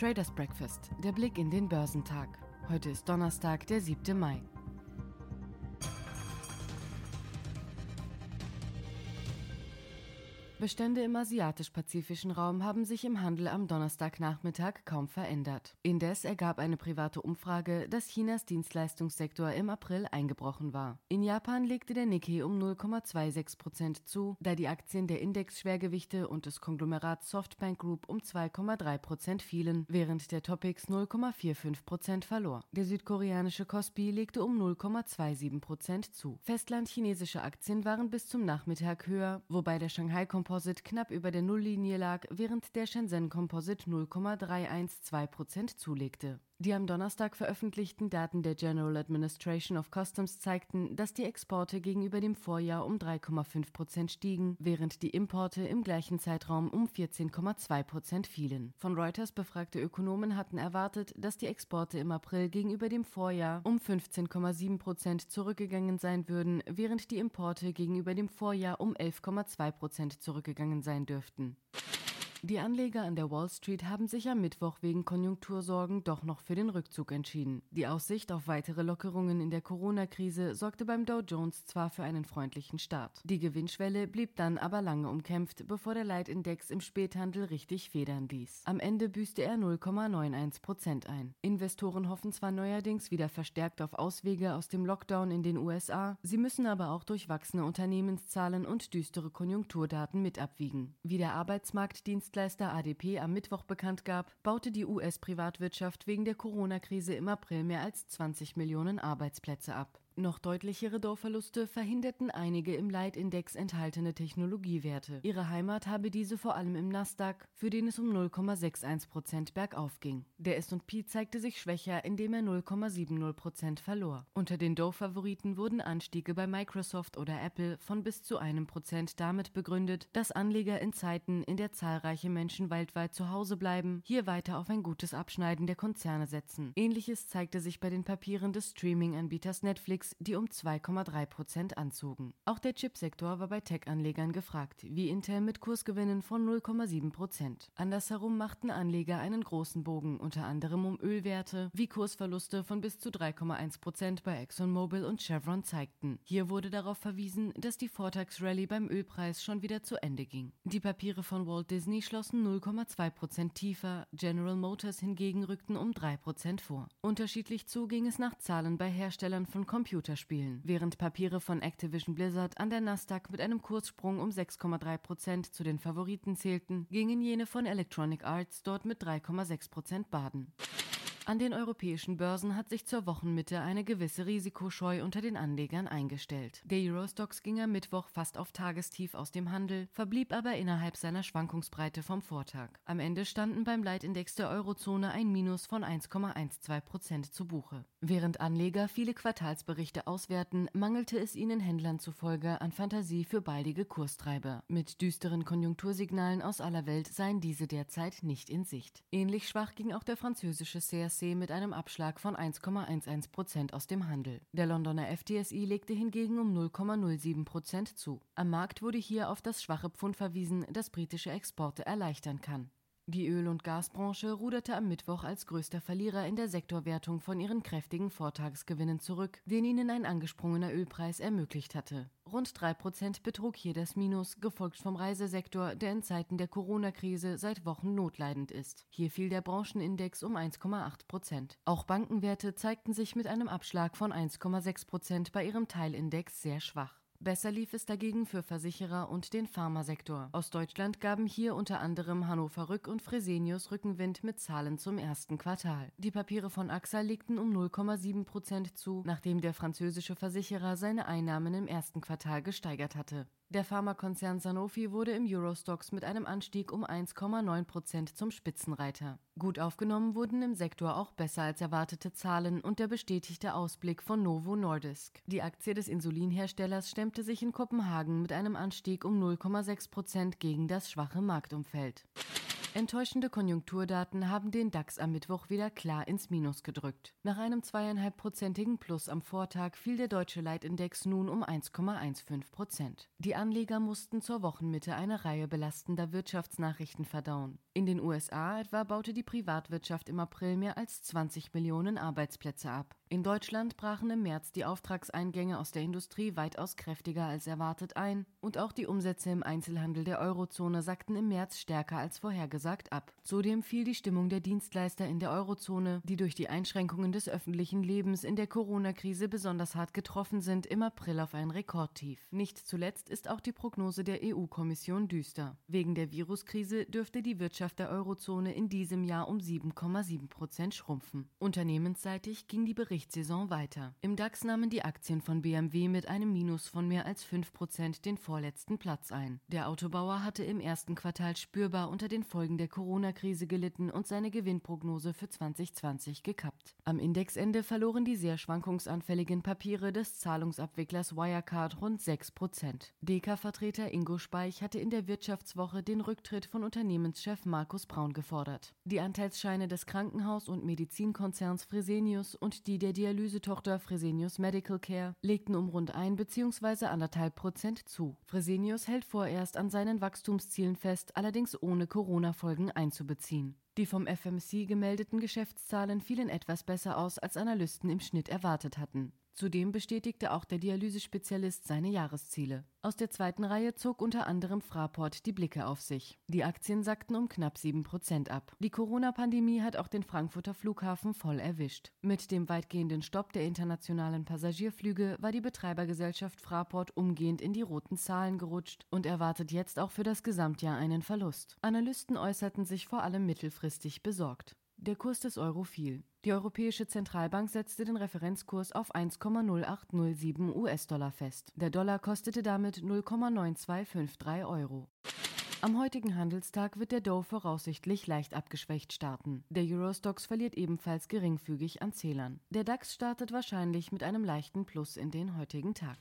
Traders Breakfast, der Blick in den Börsentag. Heute ist Donnerstag, der 7. Mai. Bestände im asiatisch-pazifischen Raum haben sich im Handel am Donnerstagnachmittag kaum verändert. Indes ergab eine private Umfrage, dass Chinas Dienstleistungssektor im April eingebrochen war. In Japan legte der Nikkei um 0,26 Prozent zu, da die Aktien der Indexschwergewichte und des Konglomerats Softbank Group um 2,3 Prozent fielen, während der Topix 0,45 Prozent verlor. Der südkoreanische Kospi legte um 0,27 Prozent zu. Festlandchinesische Aktien waren bis zum Nachmittag höher, wobei der Shanghai Composite knapp über der Nulllinie lag, während der Shenzhen Composite 0,312% zulegte. Die am Donnerstag veröffentlichten Daten der General Administration of Customs zeigten, dass die Exporte gegenüber dem Vorjahr um 3,5 Prozent stiegen, während die Importe im gleichen Zeitraum um 14,2 Prozent fielen. Von Reuters befragte Ökonomen hatten erwartet, dass die Exporte im April gegenüber dem Vorjahr um 15,7 Prozent zurückgegangen sein würden, während die Importe gegenüber dem Vorjahr um 11,2 Prozent zurückgegangen sein dürften. Die Anleger an der Wall Street haben sich am Mittwoch wegen Konjunktursorgen doch noch für den Rückzug entschieden. Die Aussicht auf weitere Lockerungen in der Corona-Krise sorgte beim Dow Jones zwar für einen freundlichen Start. Die Gewinnschwelle blieb dann aber lange umkämpft, bevor der Leitindex im Späthandel richtig federn ließ. Am Ende büßte er 0,91 Prozent ein. Investoren hoffen zwar neuerdings wieder verstärkt auf Auswege aus dem Lockdown in den USA, sie müssen aber auch durchwachsene Unternehmenszahlen und düstere Konjunkturdaten mit abwiegen. Wie der Arbeitsmarktdienst Dienstleister ADP am Mittwoch bekannt gab, baute die US-Privatwirtschaft wegen der Corona-Krise im April mehr als 20 Millionen Arbeitsplätze ab. Noch deutlichere Dorfverluste verhinderten einige im Leitindex enthaltene Technologiewerte. Ihre Heimat habe diese vor allem im Nasdaq, für den es um 0,61 Prozent bergauf ging. Der S&P zeigte sich schwächer, indem er 0,70 Prozent verlor. Unter den Dorffavoriten wurden Anstiege bei Microsoft oder Apple von bis zu einem Prozent damit begründet, dass Anleger in Zeiten, in der zahlreiche Menschen weltweit zu Hause bleiben, hier weiter auf ein gutes Abschneiden der Konzerne setzen. Ähnliches zeigte sich bei den Papieren des Streaming-Anbieters Netflix die um 2,3 Prozent anzogen. Auch der Chipsektor war bei Tech-Anlegern gefragt, wie Intel mit Kursgewinnen von 0,7 Prozent. Andersherum machten Anleger einen großen Bogen, unter anderem um Ölwerte, wie Kursverluste von bis zu 3,1 Prozent bei ExxonMobil und Chevron zeigten. Hier wurde darauf verwiesen, dass die Vortagsrallye beim Ölpreis schon wieder zu Ende ging. Die Papiere von Walt Disney schlossen 0,2 Prozent tiefer, General Motors hingegen rückten um 3 Prozent vor. Unterschiedlich zu ging es nach Zahlen bei Herstellern von Computern Computerspielen, während Papiere von Activision Blizzard an der Nasdaq mit einem Kurssprung um 6,3 Prozent zu den Favoriten zählten, gingen jene von Electronic Arts dort mit 3,6 Prozent baden. An den europäischen Börsen hat sich zur Wochenmitte eine gewisse Risikoscheu unter den Anlegern eingestellt. Der Eurostox ging am Mittwoch fast auf Tagestief aus dem Handel, verblieb aber innerhalb seiner Schwankungsbreite vom Vortag. Am Ende standen beim Leitindex der Eurozone ein Minus von 1,12 Prozent zu Buche. Während Anleger viele Quartalsberichte auswerten, mangelte es ihnen Händlern zufolge an Fantasie für baldige Kurstreiber. Mit düsteren Konjunktursignalen aus aller Welt seien diese derzeit nicht in Sicht. Ähnlich schwach ging auch der französische CAC mit einem Abschlag von 1,11 Prozent aus dem Handel. Der Londoner FTSI legte hingegen um 0,07 Prozent zu. Am Markt wurde hier auf das schwache Pfund verwiesen, das britische Exporte erleichtern kann. Die Öl- und Gasbranche ruderte am Mittwoch als größter Verlierer in der Sektorwertung von ihren kräftigen Vortagsgewinnen zurück, den ihnen ein angesprungener Ölpreis ermöglicht hatte. Rund drei Prozent betrug hier das Minus, gefolgt vom Reisesektor, der in Zeiten der Corona-Krise seit Wochen notleidend ist. Hier fiel der Branchenindex um 1,8 Prozent. Auch Bankenwerte zeigten sich mit einem Abschlag von 1,6 Prozent bei ihrem Teilindex sehr schwach. Besser lief es dagegen für Versicherer und den Pharmasektor. Aus Deutschland gaben hier unter anderem Hannover Rück und Fresenius Rückenwind mit Zahlen zum ersten Quartal. Die Papiere von AXA legten um 0,7 Prozent zu, nachdem der französische Versicherer seine Einnahmen im ersten Quartal gesteigert hatte. Der Pharmakonzern Sanofi wurde im Eurostox mit einem Anstieg um 1,9 Prozent zum Spitzenreiter. Gut aufgenommen wurden im Sektor auch besser als erwartete Zahlen und der bestätigte Ausblick von Novo Nordisk. Die Aktie des Insulinherstellers stemmte sich in Kopenhagen mit einem Anstieg um 0,6 Prozent gegen das schwache Marktumfeld. Enttäuschende Konjunkturdaten haben den DAX am Mittwoch wieder klar ins Minus gedrückt. Nach einem zweieinhalbprozentigen Plus am Vortag fiel der deutsche Leitindex nun um 1,15 Prozent. Die Anleger mussten zur Wochenmitte eine Reihe belastender Wirtschaftsnachrichten verdauen. In den USA etwa baute die Privatwirtschaft im April mehr als 20 Millionen Arbeitsplätze ab. In Deutschland brachen im März die Auftragseingänge aus der Industrie weitaus kräftiger als erwartet ein und auch die Umsätze im Einzelhandel der Eurozone sackten im März stärker als vorhergesagt ab. Zudem fiel die Stimmung der Dienstleister in der Eurozone, die durch die Einschränkungen des öffentlichen Lebens in der Corona-Krise besonders hart getroffen sind, im April auf ein Rekordtief. Nicht zuletzt ist auch die Prognose der EU-Kommission düster. Wegen der Viruskrise dürfte die Wirtschaft der Eurozone in diesem Jahr um 7,7 Prozent schrumpfen. Unternehmensseitig ging die Berichterstattung Berichtssaison weiter. Im DAX nahmen die Aktien von BMW mit einem Minus von mehr als 5% den vorletzten Platz ein. Der Autobauer hatte im ersten Quartal spürbar unter den Folgen der Corona-Krise gelitten und seine Gewinnprognose für 2020 gekappt. Am Indexende verloren die sehr schwankungsanfälligen Papiere des Zahlungsabwicklers Wirecard rund 6%. Deka-Vertreter Ingo Speich hatte in der Wirtschaftswoche den Rücktritt von Unternehmenschef Markus Braun gefordert. Die Anteilsscheine des Krankenhaus- und Medizinkonzerns Fresenius und die der der Dialysetochter Fresenius Medical Care legten um rund ein bzw. anderthalb Prozent zu. Fresenius hält vorerst an seinen Wachstumszielen fest, allerdings ohne Corona-Folgen einzubeziehen. Die vom FMC gemeldeten Geschäftszahlen fielen etwas besser aus, als Analysten im Schnitt erwartet hatten. Zudem bestätigte auch der Dialysespezialist seine Jahresziele. Aus der zweiten Reihe zog unter anderem Fraport die Blicke auf sich. Die Aktien sackten um knapp 7 Prozent ab. Die Corona-Pandemie hat auch den Frankfurter Flughafen voll erwischt. Mit dem weitgehenden Stopp der internationalen Passagierflüge war die Betreibergesellschaft Fraport umgehend in die roten Zahlen gerutscht und erwartet jetzt auch für das Gesamtjahr einen Verlust. Analysten äußerten sich vor allem mittelfristig besorgt. Der Kurs des Euro fiel. Die Europäische Zentralbank setzte den Referenzkurs auf 1,0807 US-Dollar fest. Der Dollar kostete damit 0,9253 Euro. Am heutigen Handelstag wird der Dow voraussichtlich leicht abgeschwächt starten. Der Eurostox verliert ebenfalls geringfügig an Zählern. Der DAX startet wahrscheinlich mit einem leichten Plus in den heutigen Tag.